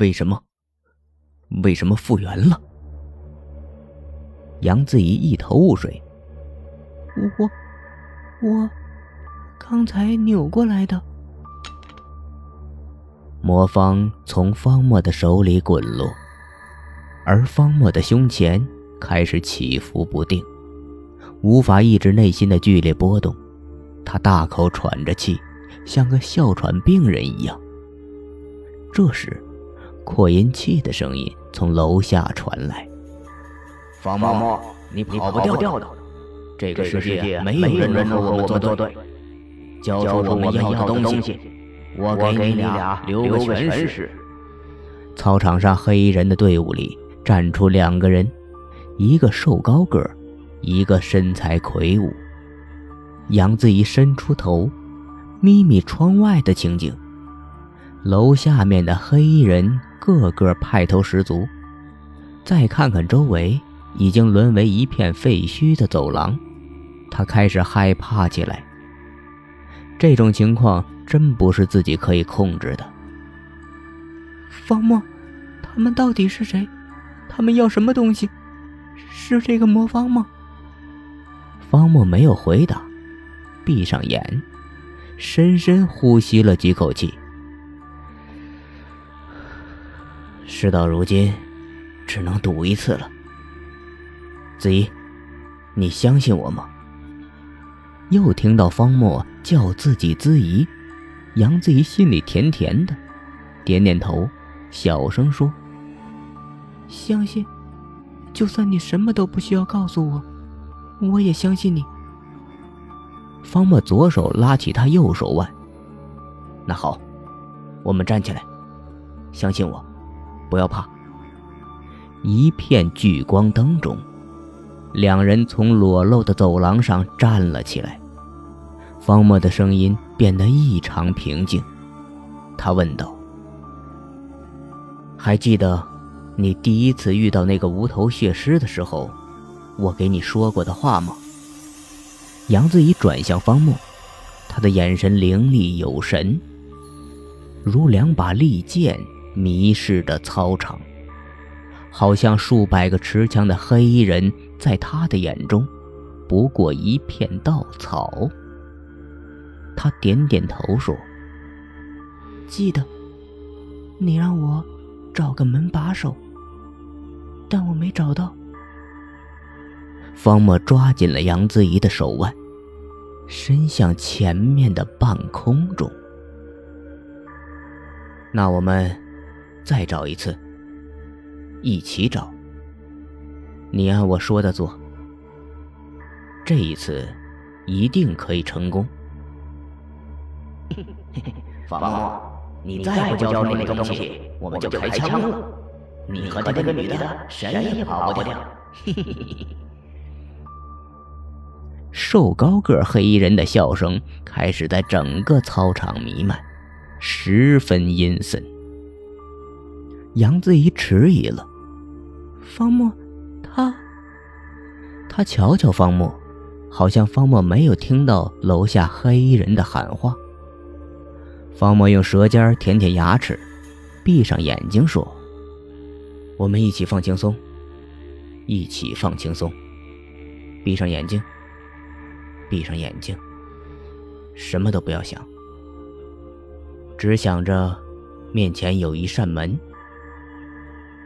为什么？为什么复原了？杨子怡一头雾水。我，我，刚才扭过来的。魔方从方墨的手里滚落，而方墨的胸前开始起伏不定，无法抑制内心的剧烈波动。他大口喘着气，像个哮喘病人一样。这时，扩音器的声音从楼下传来：“方墨，你跑不掉的。这个世界没有人能和我们作对。交出我们要的东西，我给你俩留个全尸。”操场上黑衣人的队伍里站出两个人，一个瘦高个，一个身材魁梧。杨子怡伸出头，眯眯窗外的情景。楼下面的黑衣人个个派头十足，再看看周围已经沦为一片废墟的走廊，他开始害怕起来。这种情况真不是自己可以控制的。方墨，他们到底是谁？他们要什么东西？是这个魔方吗？方墨没有回答。闭上眼，深深呼吸了几口气。事到如今，只能赌一次了。子怡，你相信我吗？又听到方墨叫自己子怡，杨子怡心里甜甜的，点点头，小声说：“相信，就算你什么都不需要告诉我，我也相信你。”方墨左手拉起他右手腕。那好，我们站起来，相信我，不要怕。一片聚光灯中，两人从裸露的走廊上站了起来。方墨的声音变得异常平静，他问道：“还记得你第一次遇到那个无头血尸的时候，我给你说过的话吗？”杨子怡转向方墨，他的眼神凌厉有神，如两把利剑迷失的操场，好像数百个持枪的黑衣人在他的眼中不过一片稻草。他点点头说：“记得，你让我找个门把手，但我没找到。”方墨抓紧了杨子怡的手腕，伸向前面的半空中。那我们再找一次，一起找。你按我说的做，这一次一定可以成功。方墨，你再不交出那个东西，我们就开枪了。你和那个女的谁也跑不掉。嘿嘿嘿。瘦高个黑衣人的笑声开始在整个操场弥漫，十分阴森。杨子怡迟疑了，方墨，他……他瞧瞧方墨，好像方墨没有听到楼下黑衣人的喊话。方墨用舌尖舔舔牙齿，闭上眼睛说：“我们一起放轻松，一起放轻松，闭上眼睛。”闭上眼睛，什么都不要想，只想着面前有一扇门。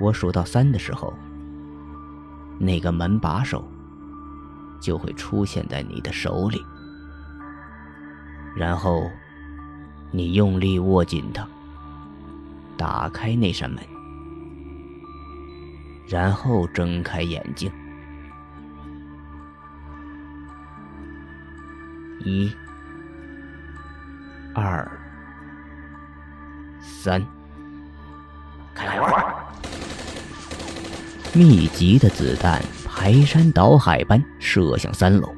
我数到三的时候，那个门把手就会出现在你的手里，然后你用力握紧它，打开那扇门，然后睁开眼睛。一、二、三，开火！密集的子弹排山倒海般射向三楼，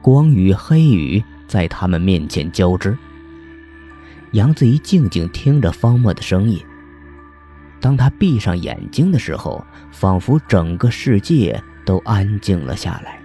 光与黑雨在他们面前交织。杨子怡静静听着方墨的声音。当他闭上眼睛的时候，仿佛整个世界都安静了下来。